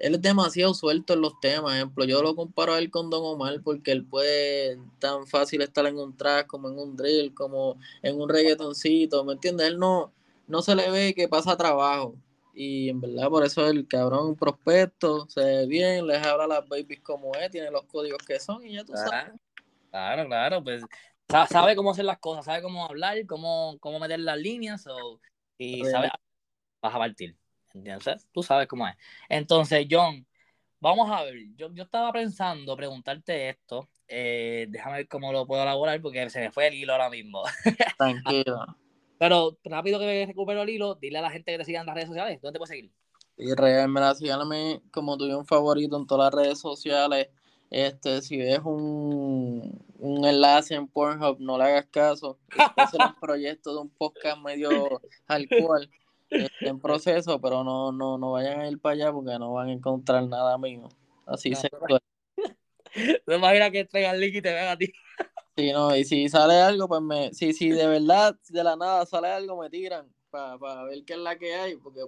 Speaker 2: él es demasiado suelto en los temas. Ejemplo, yo lo comparo a él con Don Omar porque él puede tan fácil estar en un track como en un drill, como en un reggaetoncito, ¿me entiendes? Él no, no se le ve que pasa trabajo. Y en verdad, por eso el cabrón prospecto, se ve bien, les habla a las babies como es, tiene los códigos que son y ya tú sabes.
Speaker 1: Claro, claro, pues sabe cómo hacer las cosas, sabe cómo hablar, cómo, cómo meter las líneas y sabe, vas a partir. ¿Entiendes? Tú sabes cómo es. Entonces, John, vamos a ver, yo, yo estaba pensando preguntarte esto, eh, déjame ver cómo lo puedo elaborar porque se me fue el hilo ahora mismo. (laughs)
Speaker 2: Tranquilo.
Speaker 1: Pero rápido que recupero el hilo, dile a la gente que te siga en las redes sociales. ¿Dónde te puedes seguir?
Speaker 2: Y real, me la sigan a mí como tuve un favorito en todas las redes sociales. Este, si ves un, un enlace en Pornhub, no le hagas caso. Este es un (laughs) proyecto de un podcast medio alcohol en proceso, pero no, no, no vayan a ir para allá porque no van a encontrar nada mío. Así se puede.
Speaker 1: ¿Te (laughs) imaginas que traigan link y te vean a ti?
Speaker 2: Sí, no, y si sale algo, pues me. Si, si de verdad, de la nada sale algo, me tiran para ver qué es la que hay, porque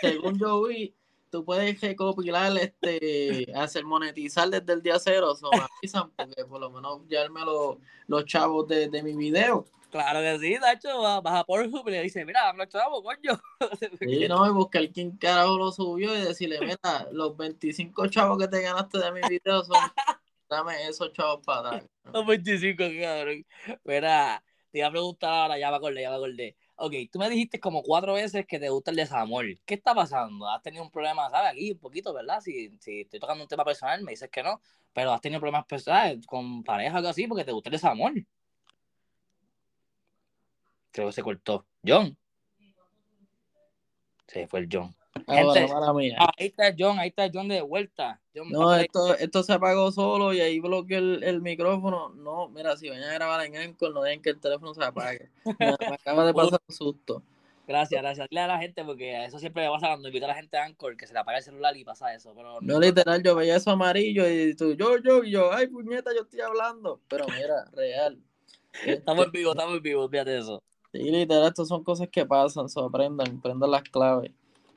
Speaker 2: según yo vi, tú puedes recopilar, este, hacer monetizar desde el día cero, o me avisan, porque por lo menos llevarme los, los chavos de, de mi video.
Speaker 1: Claro que sí, Nacho, vas a Pornhub y le dice, mira, dame los chavos, coño. (laughs)
Speaker 2: Sí, no, y buscar quién carajo lo subió y decirle, mira, los 25 chavos que te ganaste de mi video son dame esos chavos para dar.
Speaker 1: Los 25, cabrón. Mira, te iba a preguntar ahora, ya me acordé, ya me acordé. Ok, tú me dijiste como cuatro veces que te gusta el desamor. ¿Qué está pasando? ¿Has tenido un problema, sabes, aquí un poquito, verdad? Si, si estoy tocando un tema personal, me dices que no, pero has tenido problemas personales con pareja o algo así porque te gusta el desamor. Creo que se cortó. John. Se fue el John. Ah, ahí está John, ahí está John de vuelta.
Speaker 2: no, esto, esto se apagó solo y ahí bloqueó el, el, micrófono. No, mira, si vayan a grabar en Anchor, no dejen que el teléfono se apague. (laughs) me, acaba de pasar un susto.
Speaker 1: Gracias, gracias. Dile a la gente porque eso siempre me pasa cuando invito a la gente a Anchor que se le apaga el celular y pasa eso. Pero
Speaker 2: no, literal, yo veía eso amarillo y tú, yo, yo, y yo, ay, puñeta, yo estoy hablando. Pero mira, real. (laughs)
Speaker 1: estamos en vivo, estamos en vivo, fíjate eso.
Speaker 2: Sí, literal, estas son cosas que pasan, se aprendan, aprendan las claves.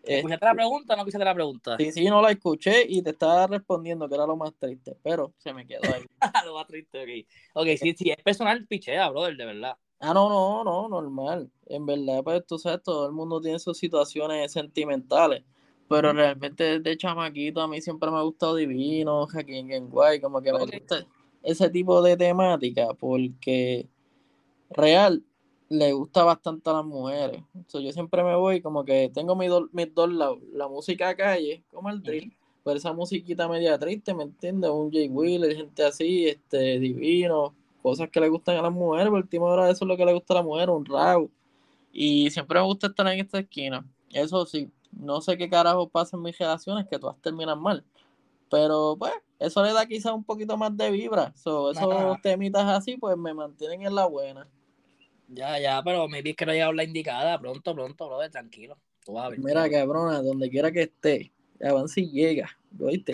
Speaker 1: ¿Escuchaste la pregunta o no escuchaste la pregunta?
Speaker 2: Sí, sí, no la escuché y te estaba respondiendo que era lo más triste, pero se me quedó ahí. (laughs)
Speaker 1: lo más triste, ok. Ok, sí, sí, es personal, pichea, brother, de verdad.
Speaker 2: Ah, no, no, no, normal. En verdad, pues tú sabes, todo el mundo tiene sus situaciones sentimentales, pero realmente desde chamaquito a mí siempre me ha gustado Divino, Joaquín Genguay, como que me gusta ese tipo de temática, porque real, le gusta bastante a las mujeres. yo siempre me voy como que tengo mis, mis dos lados, la música calle, como el drill, pero esa musiquita media triste, ¿me entiendes? Un Jay Wheeler, gente así, este, divino, cosas que le gustan a las mujeres, por última hora eso es lo que le gusta a la mujer, un raw. Y siempre me gusta estar en esta esquina. Eso sí, no sé qué carajo pasa en mis relaciones, que todas terminan mal. Pero pues, eso le da quizá un poquito más de vibra. esos temitas así, pues me mantienen en la buena.
Speaker 1: Ya, ya, pero me vi que no ha llegado la indicada. Pronto, pronto, brother, tranquilo.
Speaker 2: Mira, cabrona, donde quiera que esté, avance y llega, ¿oíste?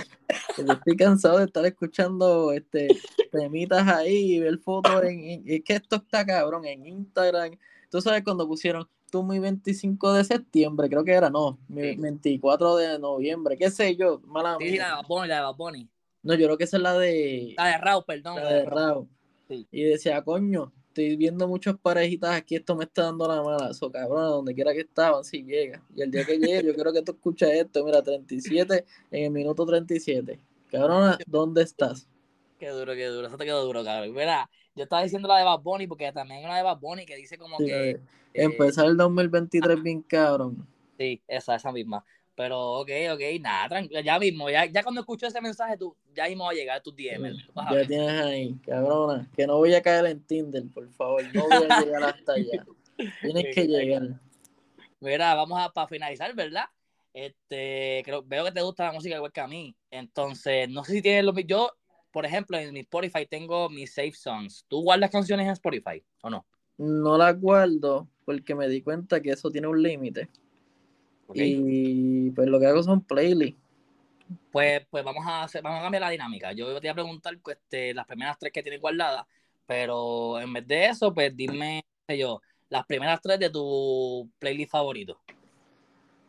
Speaker 2: estoy cansado de estar escuchando este temitas ahí y ver fotos en, Es que esto está cabrón en Instagram. Tú sabes cuando pusieron tú mi 25 de septiembre, creo que era, no, mi 24 de noviembre, qué sé yo, mala
Speaker 1: Sí, la de la de
Speaker 2: No, yo creo que esa es la de...
Speaker 1: La de Raúl, perdón.
Speaker 2: La de Raúl. Y decía, coño, estoy viendo muchas parejitas aquí, esto me está dando la mala. Eso, cabrón, donde quiera que estaban, si llega. Y el día que llegue, yo quiero que tú escuches esto. Mira, 37 en el minuto 37. Cabrona, ¿dónde estás?
Speaker 1: Qué duro, qué duro. Eso te quedó duro, cabrón. Mira, yo estaba diciendo la de Bad Bunny porque también hay una de Bad Bunny que dice como que. Eh,
Speaker 2: empezar el 2023 bien cabrón.
Speaker 1: Sí, esa, esa misma. Pero, ok, ok, nada, tranquilo, ya mismo, ya, ya cuando escucho ese mensaje, tú, ya mismo va a llegar a tus DM.
Speaker 2: Ya tienes ahí, cabrona, que no voy a caer en Tinder, por favor, no voy a llegar hasta allá. (laughs) Tienes que llegar.
Speaker 1: Mira, vamos a, para finalizar, ¿verdad? Este, creo, veo que te gusta la música igual que a mí, entonces, no sé si tienes lo yo, por ejemplo, en mi Spotify tengo mis save songs. ¿Tú guardas canciones en Spotify o no?
Speaker 2: No las guardo porque me di cuenta que eso tiene un límite. Y pues lo que hago son playlists.
Speaker 1: Pues, pues vamos a hacer, vamos a cambiar la dinámica. Yo te voy a preguntar pues, este, las primeras tres que tienes guardadas, pero en vez de eso, pues dime yo, las primeras tres de tu playlist favorito.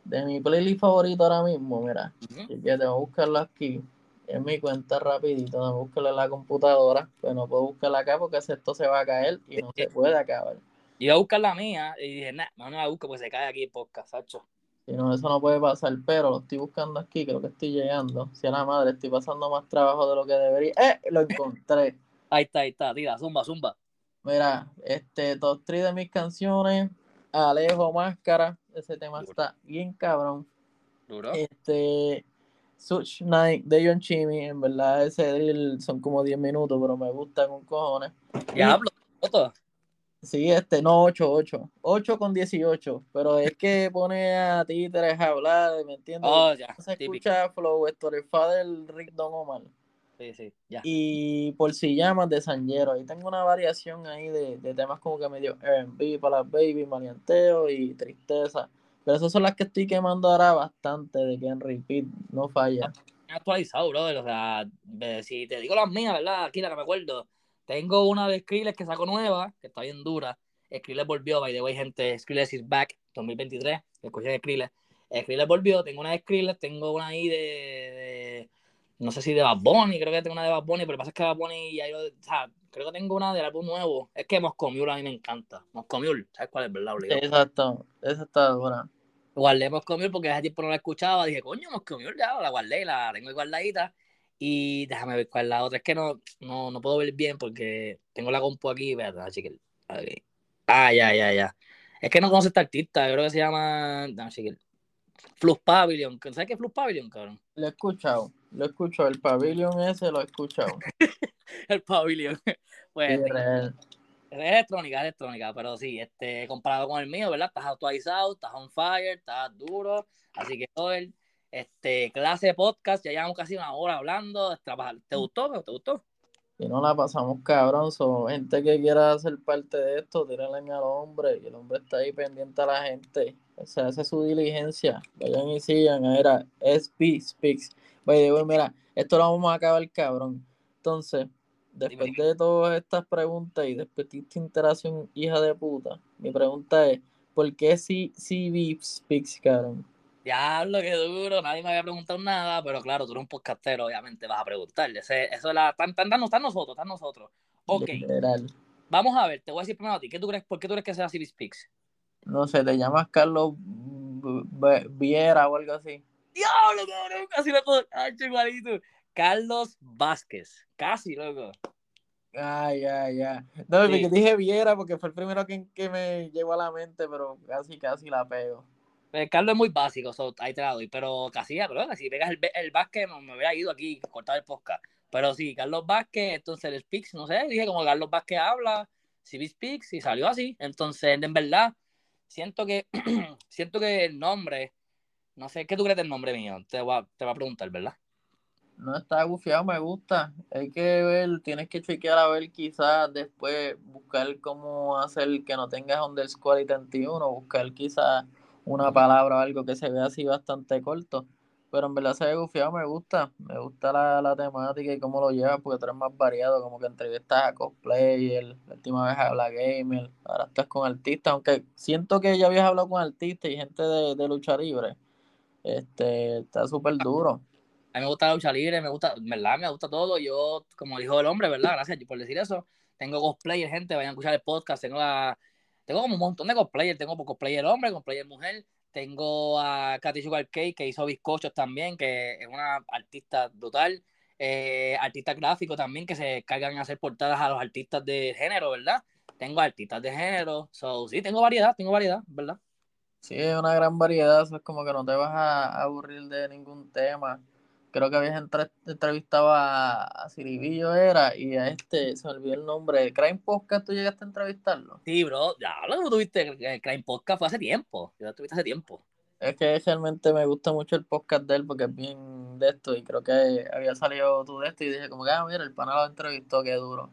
Speaker 2: de mi playlist favorito ahora mismo, mira,
Speaker 1: Ujú.
Speaker 2: que te voy a buscarlo aquí. En mi cuenta rapidito, no buscarlo en la computadora, pero no puedo buscarla acá porque esto se va a caer y no se puede acabar.
Speaker 1: Iba a buscar la mía y dije, nah, no, no la busco porque se cae aquí el podcast, Sacho.
Speaker 2: Si no, eso no puede pasar, pero lo estoy buscando aquí, creo que estoy llegando. Si a la madre estoy pasando más trabajo de lo que debería. ¡Eh! Lo encontré.
Speaker 1: Ahí está, ahí está, tira, zumba, zumba.
Speaker 2: Mira, este top 3 de mis canciones, Alejo Máscara, ese tema está bien cabrón.
Speaker 1: Duro.
Speaker 2: Este, Such Night de John Chimmy, en verdad ese drill son como 10 minutos, pero me gusta con cojones.
Speaker 1: Diablo, foto.
Speaker 2: Sí, este, no 8, 8, 8 con 18, pero es que pone a títeres a hablar, ¿me entiendes?
Speaker 1: Oh, ya,
Speaker 2: Se
Speaker 1: típico.
Speaker 2: escucha Flow, Story Father, Rick Don Omar.
Speaker 1: Sí, sí, ya.
Speaker 2: Y por si llamas de Sanjero, ahí tengo una variación ahí de, de temas como que medio R&B para las baby, maleanteo y tristeza. Pero esas son las que estoy quemando ahora bastante, de que en repeat no falla.
Speaker 1: Actualizado, brother. O sea, si te digo las mías, ¿verdad? Aquí la que me acuerdo. Tengo una de Skrillex que sacó nueva, que está bien dura. Skrillex volvió, by the way, gente. Skrillex is back, 2023. Escuché Skrillex. Skrillex volvió, tengo una de Skrillex, tengo una ahí de, de- no sé si de Bad Bunny, creo que tengo una de Bad Bunny, pero lo que pasa es que Bad Bunny ya yo, o sea, creo que tengo una del álbum nuevo. Es que Moscow Mule a mí me encanta. Moscow Mule, ¿sabes cuál es, verdad? Obligado.
Speaker 2: exacto, esa está dura.
Speaker 1: Guardé Moscow Mule porque hace tiempo no la escuchaba. Dije, coño, Moscow Mule ya la guardé, la tengo ahí guardadita. Y déjame ver cuál es la otra. Es que no, no, no puedo ver bien porque tengo la compu aquí. Espérate, déjame chequear. Ok. Ah, ya, ya, ya. Es que no conoce esta artista. Yo creo que se llama. Déjame chequear. Flux Pavilion. ¿Sabes qué es Flux Pavilion, cabrón?
Speaker 2: Lo he escuchado, lo he escuchado, el pabellón ese lo he escuchado. (laughs)
Speaker 1: El Pavilion. (laughs) Pues
Speaker 2: Sí,
Speaker 1: este,
Speaker 2: real.
Speaker 1: es electrónica, es electrónica, pero sí, este, comparado con el mío, ¿verdad? Estás actualizado, estás on fire, estás duro. Así que todo el, este, clase de podcast, ya llevamos casi una hora hablando. trabajar. ¿Te gustó? ¿Te gustó?
Speaker 2: Y no la pasamos cabrón, so, gente que quiera ser parte de esto, tírenle al hombre, y el hombre está ahí pendiente a la gente. O sea, es su diligencia. Vayan y sigan, a ver, a SB Speaks. Way, mira, esto lo vamos a acabar cabrón. Entonces, después
Speaker 1: Dime.
Speaker 2: de todas estas preguntas y después de esta interacción hija de puta, mi pregunta es, ¿por qué si Speaks, cabrón?
Speaker 1: Diablo, qué duro. Nadie me había preguntado nada, pero claro, tú eres un podcastero, obviamente vas a preguntarle. Ese- eso es la. Están, están, están nosotros, están nosotros. Ok,
Speaker 2: Literal.
Speaker 1: vamos a ver, te voy a decir primero a ti. ¿Qué tú crees, ¿Por qué tú crees que sea CB Speaks?
Speaker 2: No sé, te llamas Carlos Viera o algo así.
Speaker 1: Diablo, cabrón, casi lo puedo. Ay, igualito. Carlos Vázquez. Casi, loco.
Speaker 2: Ah, ya, ya. No,
Speaker 1: Sí.
Speaker 2: porque dije Viera porque fue el primero que, que me llegó a la mente, pero casi, casi la pego.
Speaker 1: Carlos es muy básico, so, ahí te la doy. Pero casi, creo si pegas el, el Vázquez, me, hubiera ido aquí, cortar el podcast. Pero sí, Carlos Vázquez, entonces el Speaks, no sé, dije como Carlos Vázquez habla, CB Speaks, y salió así. Entonces, en verdad, siento que, (clears throat) siento que el nombre, no sé, ¿qué tú crees del nombre mío? Te voy a, te voy a preguntar, ¿verdad?
Speaker 2: No está gufiado, me gusta. Hay que ver, tienes que chequear a ver quizás después buscar cómo hacer que no tengas underscore y 31, buscar quizás una palabra o algo que se vea así bastante corto. Pero en verdad se ve gufiado, me gusta. Me gusta la, la temática y cómo lo llevas, porque tú eres más variado, como que entrevistas a cosplayer, la última vez habla gamer, ahora estás con artistas, aunque siento que ya habías hablado con artistas y gente de, de lucha libre. Este, está súper duro.
Speaker 1: A mí me gusta la lucha libre, me gusta, verdad, me gusta todo. Yo, como dijo el hombre, ¿verdad? Gracias por decir eso. Tengo cosplayer, gente, vayan a escuchar el podcast. Tengo la, tengo como un montón de cosplayer. Tengo cosplayer hombre, cosplayer mujer. Tengo a Katy Sugar Cake, que hizo bizcochos también, que es una artista brutal. Eh, artista gráfico también, que se cargan a hacer portadas a los artistas de género, ¿verdad? Tengo artistas de género. So, sí, tengo variedad, tengo variedad, ¿verdad?
Speaker 2: Sí, hay una gran variedad, es como que no te vas a aburrir de ningún tema. Creo que habías entre- entrevistado a, a Ciribillo, era, y a este, se me olvidó el nombre, Crime Podcast, ¿tú llegaste a entrevistarlo?
Speaker 1: Sí, bro, ya lo tuviste, el Crime Podcast fue hace tiempo. Ya lo tuviste hace tiempo.
Speaker 2: Es que realmente me gusta mucho el podcast de él porque es bien de esto, y creo que había salido tú de esto, y dije como que, ah, mira, el pana lo entrevistó, qué duro.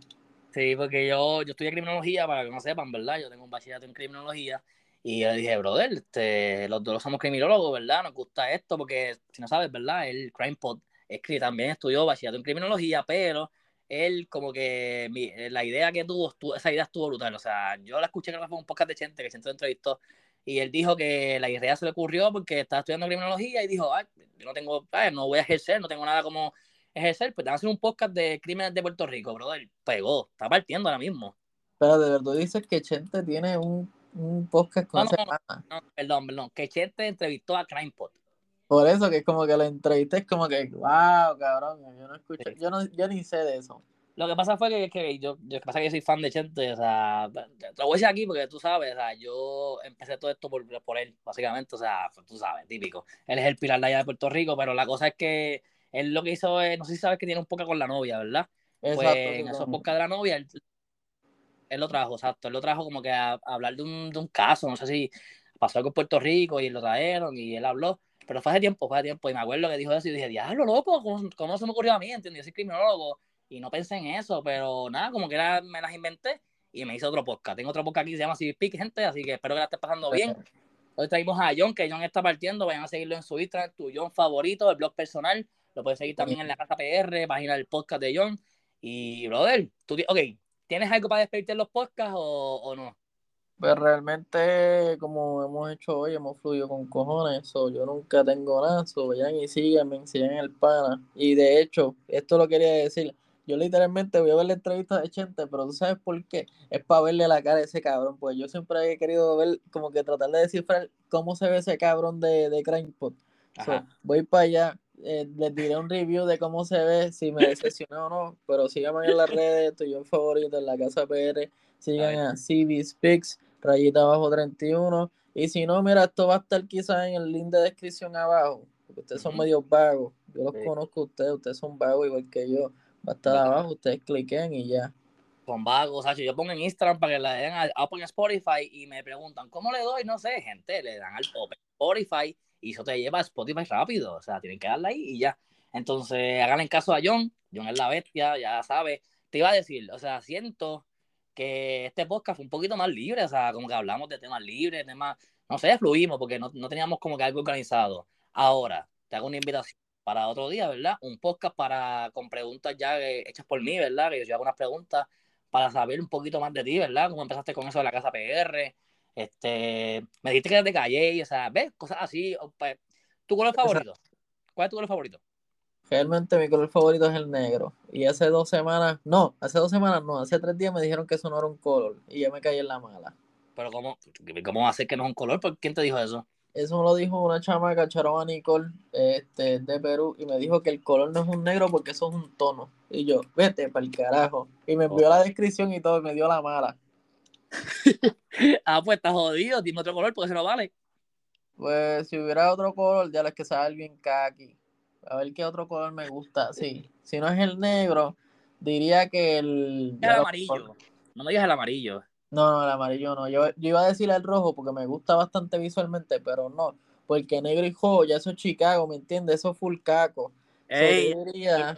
Speaker 1: Sí, porque yo, yo estudié criminología, para que no sepan, ¿verdad? Yo tengo un bachillerato en criminología. Y yo le dije, brother, este, los dos somos criminólogos, ¿verdad? Nos gusta esto, porque si no sabes, ¿verdad? El Crime Pod es que también estudió bachillerato en criminología, pero él como que mi- la idea que tuvo, estuvo- esa idea estuvo brutal. O sea, yo la escuché creo que fue un podcast de Chente, que Chente lo entrevistó. y él dijo que la idea se le ocurrió porque estaba estudiando criminología y dijo, Ay, yo no tengo, no voy a ejercer, no tengo nada como ejercer, pues te van a hacer un podcast de crímenes de Puerto Rico, brother. Pegó, está partiendo ahora mismo.
Speaker 2: Pero de verdad dices que Chente tiene un, un podcast con
Speaker 1: no, no, no, perdón, perdón, que Chente entrevistó a CrimePod.
Speaker 2: Por eso que es como que lo entrevisté, es como que, wow, cabrón, yo no escucho, yo, no, yo ni sé de eso.
Speaker 1: Lo que pasa fue que, que yo, yo, pasa que yo soy fan de Chente, o sea, te lo voy a decir aquí porque tú sabes, o sea, yo empecé todo esto por, por él, básicamente, o sea, tú sabes, típico. Él es el pilar de allá de Puerto Rico, pero la cosa es que él lo que hizo es, no sé si sabes que tiene un poco con la novia, ¿verdad? Exacto, pues en esos podcast de la novia, él, él, lo trajo, exacto, él lo trajo como que a, hablar de un, de un caso, no sé si pasó algo en Puerto Rico y lo trajeron y él habló pero fue hace tiempo, fue hace tiempo, y me acuerdo que dijo eso y dije, diablo, loco, ¿cómo, ¿cómo, se me ocurrió a mí? ¿Entiendes? Yo soy criminólogo y no pensé en eso, pero nada, como que era, me las inventé y me hice otro podcast. Tengo otro podcast aquí que se llama Civic Peak, gente, así que espero que la estés pasando bien. Hoy traímos a John, que John está partiendo, vayan a seguirlo en su Instagram, tu John favorito, el blog personal, lo puedes seguir también en la Casa PR, página del podcast de John. Y, brother, tú, ok, ¿tienes algo para despedirte en los podcasts o, o no?
Speaker 2: Pues realmente, como hemos hecho hoy, hemos fluido con cojones. yo nunca tengo nada. So, vayan y síganme, sigan el pana. Y de hecho, esto lo quería decir. Yo literalmente voy a ver la entrevista de Chente, pero tú sabes por qué. Es para verle la cara a ese cabrón. Pues yo siempre he querido ver, como que tratar de descifrar cómo se ve ese cabrón de, de CrimePod. voy para allá. Eh, les diré un review de cómo se ve, si me decepcionó o no. Pero síganme en las redes, tu yo favorito en la casa PR. Sigan a, a CB Speaks rayita abajo 31. Y si no, mira, esto va a estar quizás en el link de descripción abajo, porque ustedes son medio vagos. Yo los conozco a ustedes, ustedes son vagos igual que yo. Va a estar abajo, ustedes cliquen y ya.
Speaker 1: Con vagos, Sacho. Yo pongo en Instagram para que le den Open Spotify y me preguntan, ¿cómo le doy? No sé, gente, le dan al Open Spotify y eso te lleva a Spotify rápido. O sea, tienen que darle ahí y ya. Entonces, hagan en caso a John. John es la bestia, ya sabe. Te iba a decir, o sea, siento que este podcast fue un poquito más libre, o sea, como que hablamos de temas libres, temas, no sé, fluimos porque no, no teníamos como que algo organizado. Ahora, te hago una invitación para otro día, ¿verdad? Un podcast para con preguntas ya hechas por mí, ¿verdad? Que yo hago unas preguntas para saber un poquito más de ti, ¿verdad? Cómo empezaste con eso de la casa PR. Este, me dijiste que te callé, o sea, ¿ves? Cosas así. Pues, ¿Tu color favorito? ¿Cuál es tu color favorito?
Speaker 2: Realmente mi color favorito es el negro. Y hace dos semanas, no, hace dos semanas no, hace tres días me dijeron que eso no era un color. Y ya me caí en la mala.
Speaker 1: Pero ¿cómo, cómo va a ser que no es un color? ¿Por quién te dijo eso?
Speaker 2: Eso me lo dijo una chamaca, Charoma Nicole, este, de Perú, y me dijo que el color no es un negro porque eso es un tono. Y yo, vete para el carajo. Y me envió la descripción y todo, y me dio la mala. (laughs)
Speaker 1: ah, pues está jodido, dime otro color porque se lo vale.
Speaker 2: Pues si hubiera otro color, ya les que sabe bien kaki. A ver qué otro color me gusta. Sí, si no es el negro, diría que el.
Speaker 1: El amarillo. No me digas el amarillo.
Speaker 2: No, no, el amarillo no. Yo, yo iba a decir el rojo porque me gusta bastante visualmente, pero no. Porque negro y rojo, ya eso es Chicago, ¿me entiendes? Eso es full caco. diría,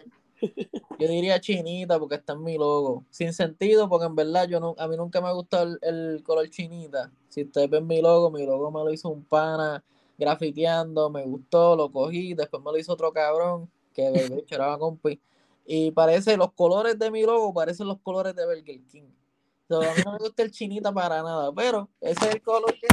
Speaker 2: yo diría chinita porque está en mi logo. Sin sentido, porque en verdad yo no, a mí nunca me ha gustado el color chinita. Si ustedes ven mi logo, mi logo me lo hizo un pana grafiteando, me gustó, lo cogí, después me lo hizo otro cabrón, que bebé (laughs) era compi. Y parece, los colores de mi logo parecen los colores de Burger King. a mí no me gusta el chinita para nada, pero ese es el color que...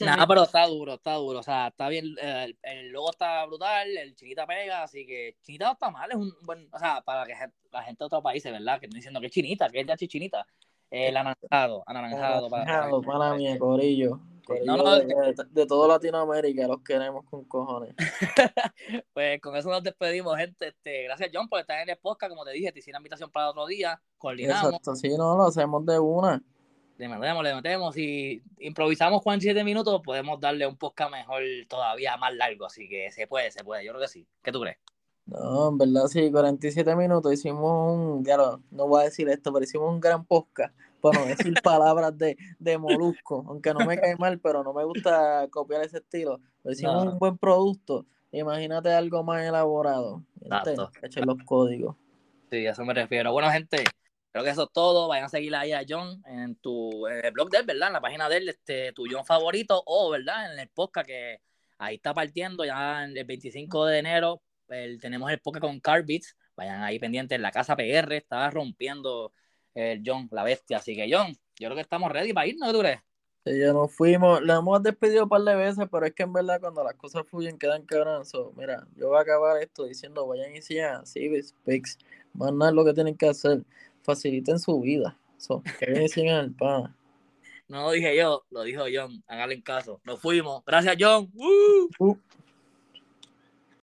Speaker 1: Nada, pero está duro, está duro. O sea, está bien, el, logo está brutal, el chinita pega, así que chinita no está mal, es un buen, o sea, para que la gente de otros países, ¿verdad? Que no diciendo que es chinita, que es de chinita. El anaranjado, anaranjado,
Speaker 2: anaranjado para, para mí, corillo de, todo Latinoamérica los queremos con cojones. (laughs)
Speaker 1: pues con eso nos despedimos, gente. Este, gracias, John, por estar en el podcast. Como te dije, te hice la invitación para otro día. Coordinamos.
Speaker 2: Exacto, sí, no, lo hacemos de una.
Speaker 1: Le metemos, le metemos. Y improvisamos 47 minutos, podemos darle un podcast mejor todavía más largo. Así que se puede, se puede. Yo creo que sí. ¿Qué tú crees?
Speaker 2: No, en verdad sí, 47 minutos. Hicimos un, claro, no voy a decir esto, pero hicimos un gran podcast bueno, decir (laughs) palabras de, de molusco, aunque no me cae mal, pero no me gusta copiar ese estilo. Lo hicimos un buen producto. Imagínate algo más elaborado. Echen los códigos.
Speaker 1: Sí, a eso me refiero. Bueno, gente, creo que eso es todo. Vayan a seguir ahí a John en tu el blog de ¿verdad? En la página de él, este, tu John favorito, o, ¿verdad? En el podcast que ahí está partiendo ya el 25 de enero. tenemos el podcast con Carbits. Vayan ahí pendientes. La casa PR está rompiendo el John, la bestia. Así que, John, yo creo que estamos ready para irnos, ¿qué tú crees?
Speaker 2: ya nos fuimos, le hemos despedido un par de veces, pero es que en verdad cuando las cosas fluyen quedan cabrones. mira, yo voy a acabar esto diciendo vayan y sigan así, Pix. Más nada lo que tienen que hacer. Faciliten su vida. So, que.
Speaker 1: No lo dije yo, lo dijo John. Háganle caso. Nos fuimos. Gracias, John. Uh.